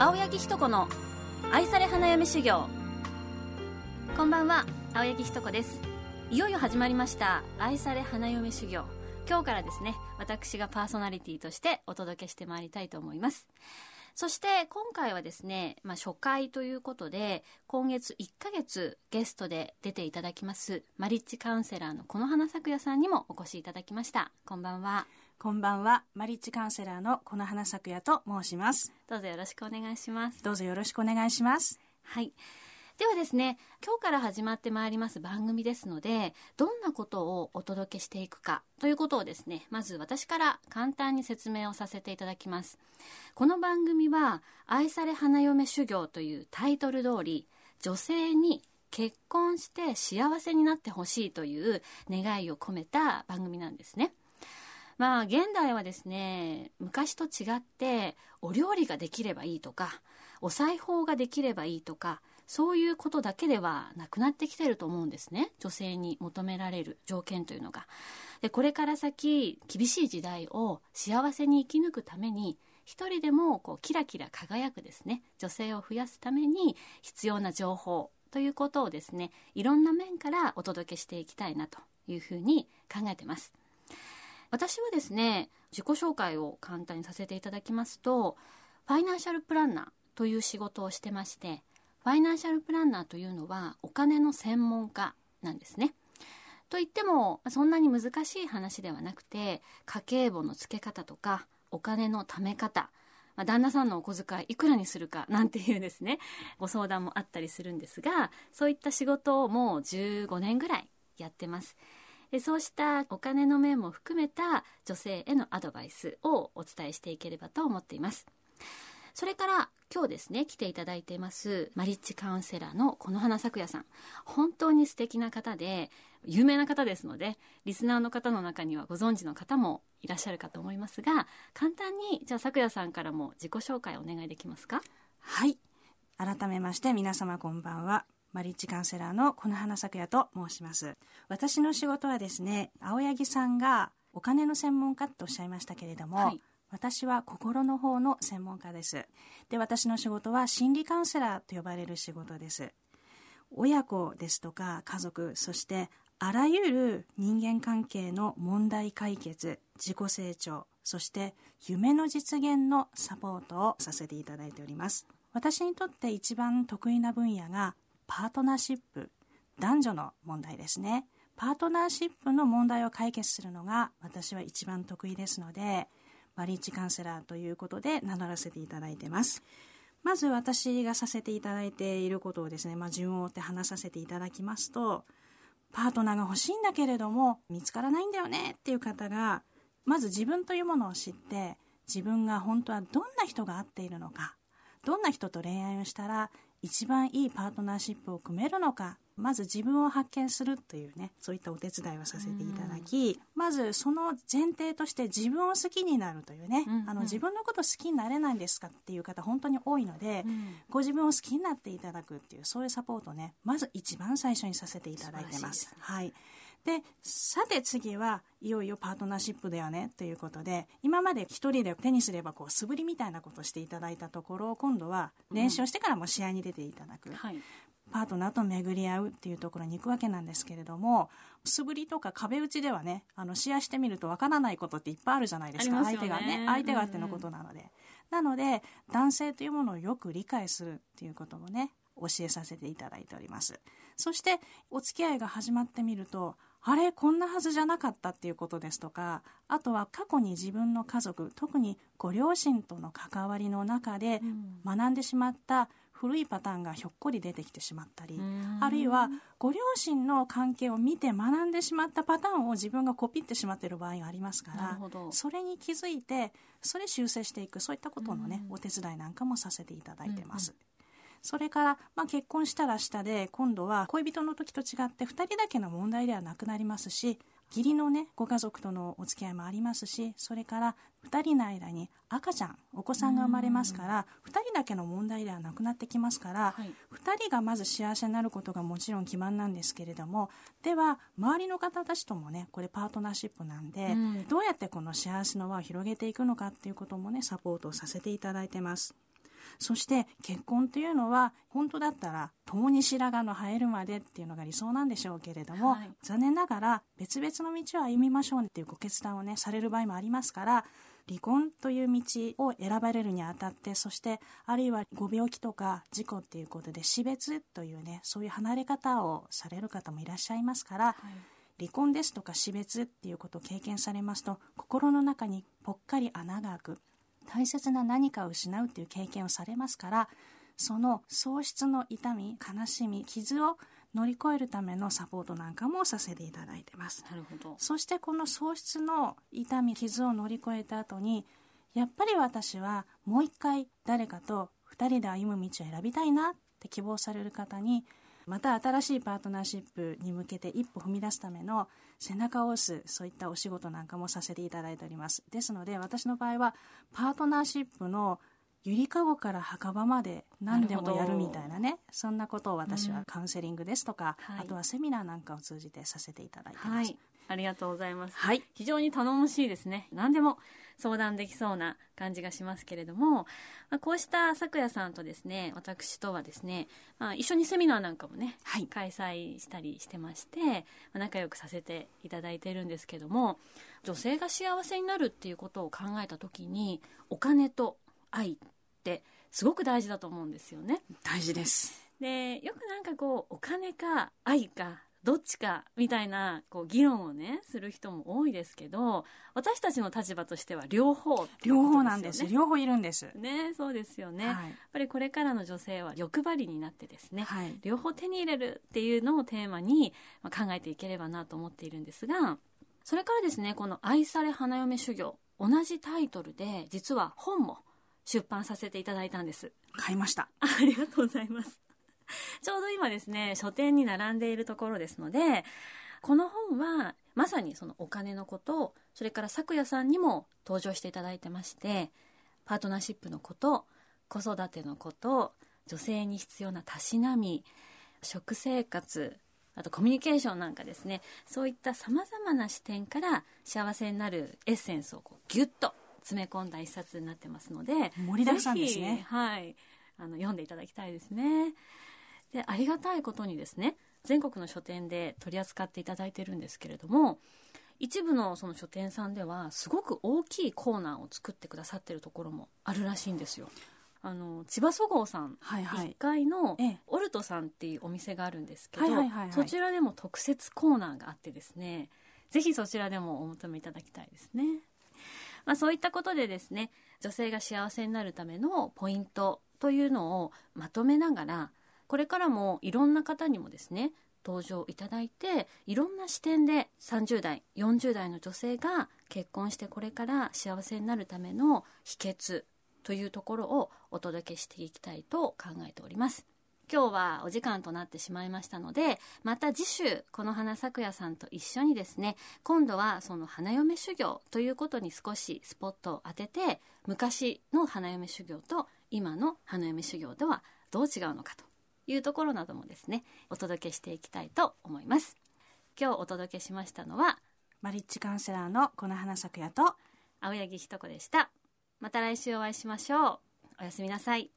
青柳ひと子の愛され花嫁修行。こんばんは青柳ひと子です。いよいよ始まりました愛され花嫁修行。今日からですね私がパーソナリティとしてお届けしてまいりたいと思います。そして今回はですね、まあ、初回ということで今月1ヶ月ゲストで出ていただきますマリッジカウンセラーのこの花咲夜さんにもお越しいただきました。こんばんは。こんばんは、マリッジカウンセラーのこの花咲夜と申します。どうぞよろしくお願いします。どうぞよろしくお願いします。はい。ではですね、今日から始まってまいります番組ですので、どんなことをお届けしていくかということをですね、まず私から簡単に説明をさせていただきます。この番組は、愛され花嫁修行というタイトル通り、女性に結婚して幸せになってほしいという願いを込めた番組なんですね。まあ現代はですね昔と違ってお料理ができればいいとかお裁縫ができればいいとかそういうことだけではなくなってきてると思うんですね女性に求められる条件というのが。でこれから先厳しい時代を幸せに生き抜くために一人でもこうキラキラ輝くですね女性を増やすために必要な情報ということをですねいろんな面からお届けしていきたいなというふうに考えてます。私はですね自己紹介を簡単にさせていただきますとファイナンシャルプランナーという仕事をしてましてファイナンシャルプランナーというのはお金の専門家なんですね。といってもそんなに難しい話ではなくて家計簿の付け方とかお金の貯め方ま、旦那さんのお小遣いいくらにするかなんていうですねご相談もあったりするんですがそういった仕事をもう15年ぐらいやってます。そうしたお金の面も含めた女性へのアドバイスをお伝えしていければと思っています。それから今日ですね来ていただいていますマリッジカウンセラーのこの花咲夜さん。本当に素敵な方で有名な方ですのでリスナーの方の中にはご存知の方もいらっしゃるかと思いますが簡単にじゃあ咲夜さんからも自己紹介お願いできますか？はい。改めまして皆様こんばんは。マリッジカウンセラーのこの花咲夜と申します。私の仕事はですね、青柳さんがお金の専門家とおっしゃいましたけれども、はい、私は心の方の専門家です。で、私の仕事は心理カウンセラーと呼ばれる仕事です。親子ですとか家族、そしてあらゆる人間関係の問題解決、自己成長、そして夢の実現のサポートをさせていただいております。私にとって一番得意な分野がパートナーシップ男女の問題ですね。パートナーシップの問題を解決するのが私は一番得意ですのでマリッジカウンセラーということで名乗らせていただいてます。まず私がさせていただいていることをですね、まあ、順を追って話させていただきますとパートナーが欲しいんだけれども見つからないんだよねっていう方がまず自分というものを知って自分が本当はどんな人が合っているのかどんな人と恋愛をしたら一番いいパートナーシップを組めるのかまず自分を発見するというねそういったお手伝いをさせていただきまずその前提として自分を好きになるというね、うんうん、あの自分のこと好きになれないんですかっていう方本当に多いので、うん、ご自分を好きになっていただくっていうそういうサポートをねまず一番最初にさせていただいてます。はいでさて次はいよいよパートナーシップだよねということで今まで一人で手にすればこう素振りみたいなことをしていただいたところ今度は練習をしてからも試合に出ていただく、うんはい、パートナーと巡り合うっていうところに行くわけなんですけれども素振りとか壁打ちではねあの試合してみるとわからないことっていっぱいあるじゃないですか、ね、相手がね相手があってのことなので、うんうん、なので男性というものをよく理解するっていうこともね教えさせていただいております。そしてお付き合いが始まってみるとあれこんなはずじゃなかったっていうことですとかあとは過去に自分の家族特にご両親との関わりの中で学んでしまった古いパターンがひょっこり出てきてしまったりあるいはご両親の関係を見て学んでしまったパターンを自分がコピってしまっている場合がありますからそれに気づいてそれ修正していくそういったことのねお手伝いなんかもさせていただいてます。うんうんそれから、まあ、結婚したら下で今度は恋人の時と違って2人だけの問題ではなくなりますし義理のねご家族とのお付き合いもありますしそれから2人の間に赤ちゃんお子さんが生まれますから2人だけの問題ではなくなってきますから、はい、2人がまず幸せになることがもちろん基盤なんですけれどもでは周りの方たちともねこれパートナーシップなんで、どうやってこの幸せの輪を広げていくのかっていうこともねサポートをさせていただいてます。そして結婚というのは本当だったら共に白髪の生えるまでっていうのが理想なんでしょうけれども、はい、残念ながら別々の道を歩みましょうっていうご決断をねされる場合もありますから離婚という道を選ばれるにあたってそしてあるいはご病気とか事故っていうことで死別というねそういう離れ方をされる方もいらっしゃいますから、はい、離婚ですとか死別っていうことを経験されますと心の中にぽっかり穴が開く大切な何かを失うっていう経験をされますからその喪失の痛み悲しみ傷を乗り越えるためのサポートなんかもさせていただいてます。なるほど。そしてこの喪失の痛み傷を乗り越えた後にやっぱり私はもう一回誰かと2人で歩む道を選びたいなって希望される方にまた新しいパートナーシップに向けて一歩踏み出すための背中を押すそういったお仕事なんかもさせていただいております。ですので私の場合はパートナーシップのゆりかごから墓場まで何でもやるみたいなねそんなことを私はカウンセリングですとか、うんあとはセミナーなんかを通じてさせていただいてます、はい、ありがとうございます、はい、非常に頼もしいですね。何でも相談できそうな感じがしますけれども、まあ、こうした咲夜さんとですね私とはですね、まあ、一緒にセミナーなんかもね、はい、開催したりしてまして、まあ、仲良くさせていただいているんですけども女性が幸せになるっていうことを考えた時にお金と愛ってすごく大事だと思うんですよね。大事です。で、よくなんかこう、お金か愛か、どっちかみたいなこう議論をねする人も多いですけど私たちの立場としては両方、ね、両方なんです。両方いるんです。ねそうですよね、はい、やっぱりこれからの女性は欲張りになってですね、はい、両方手に入れるっていうのをテーマに考えていければなと思っているんですがそれからですねこの「愛され花嫁修行」同じタイトルで実は本も出版させていただいたんです。買いました。ありがとうございます。ちょうど今ですね、書店に並んでいるところですので、この本はまさにそのお金のこと、それから咲夜さんにも登場していただいてまして、パートナーシップのこと、子育てのこと、女性に必要なたしなみ、食生活、あとコミュニケーションなんかですね、そういった様々な視点から幸せになるエッセンスをこうギュッと詰め込んだ一冊になってますので盛りだくさんですね。はいあの読んでいただきたいですね。でありがたいことにですね全国の書店で取り扱っていただいてるんですけれども一部のその書店さんではすごく大きいコーナーを作ってくださってるところもあるらしいんですよ。あの千葉そごうさん、はいはい、1階のオルトさんっていうお店があるんですけど、そちらでも特設コーナーがあってですねぜひそちらでもお求めいただきたいですね。まあ、そういったことでですね女性が幸せになるためのポイントというのをまとめながらこれからもいろんな方にもですね登場いただいていろんな視点で30代40代の女性が結婚してこれから幸せになるための秘訣というところをお届けしていきたいと考えております。今日はお時間となってしまいましたのでまた次週この花咲夜さんと一緒にですね今度はその花嫁修行ということに少しスポットを当てて昔の花嫁修行と今の花嫁修行ではどう違うのかというところなどもですねお届けしていきたいと思います。今日お届けしましたのはマリッジカウンセラーのこの花咲夜と青柳ひと子でした。また来週お会いしましょう。おやすみなさい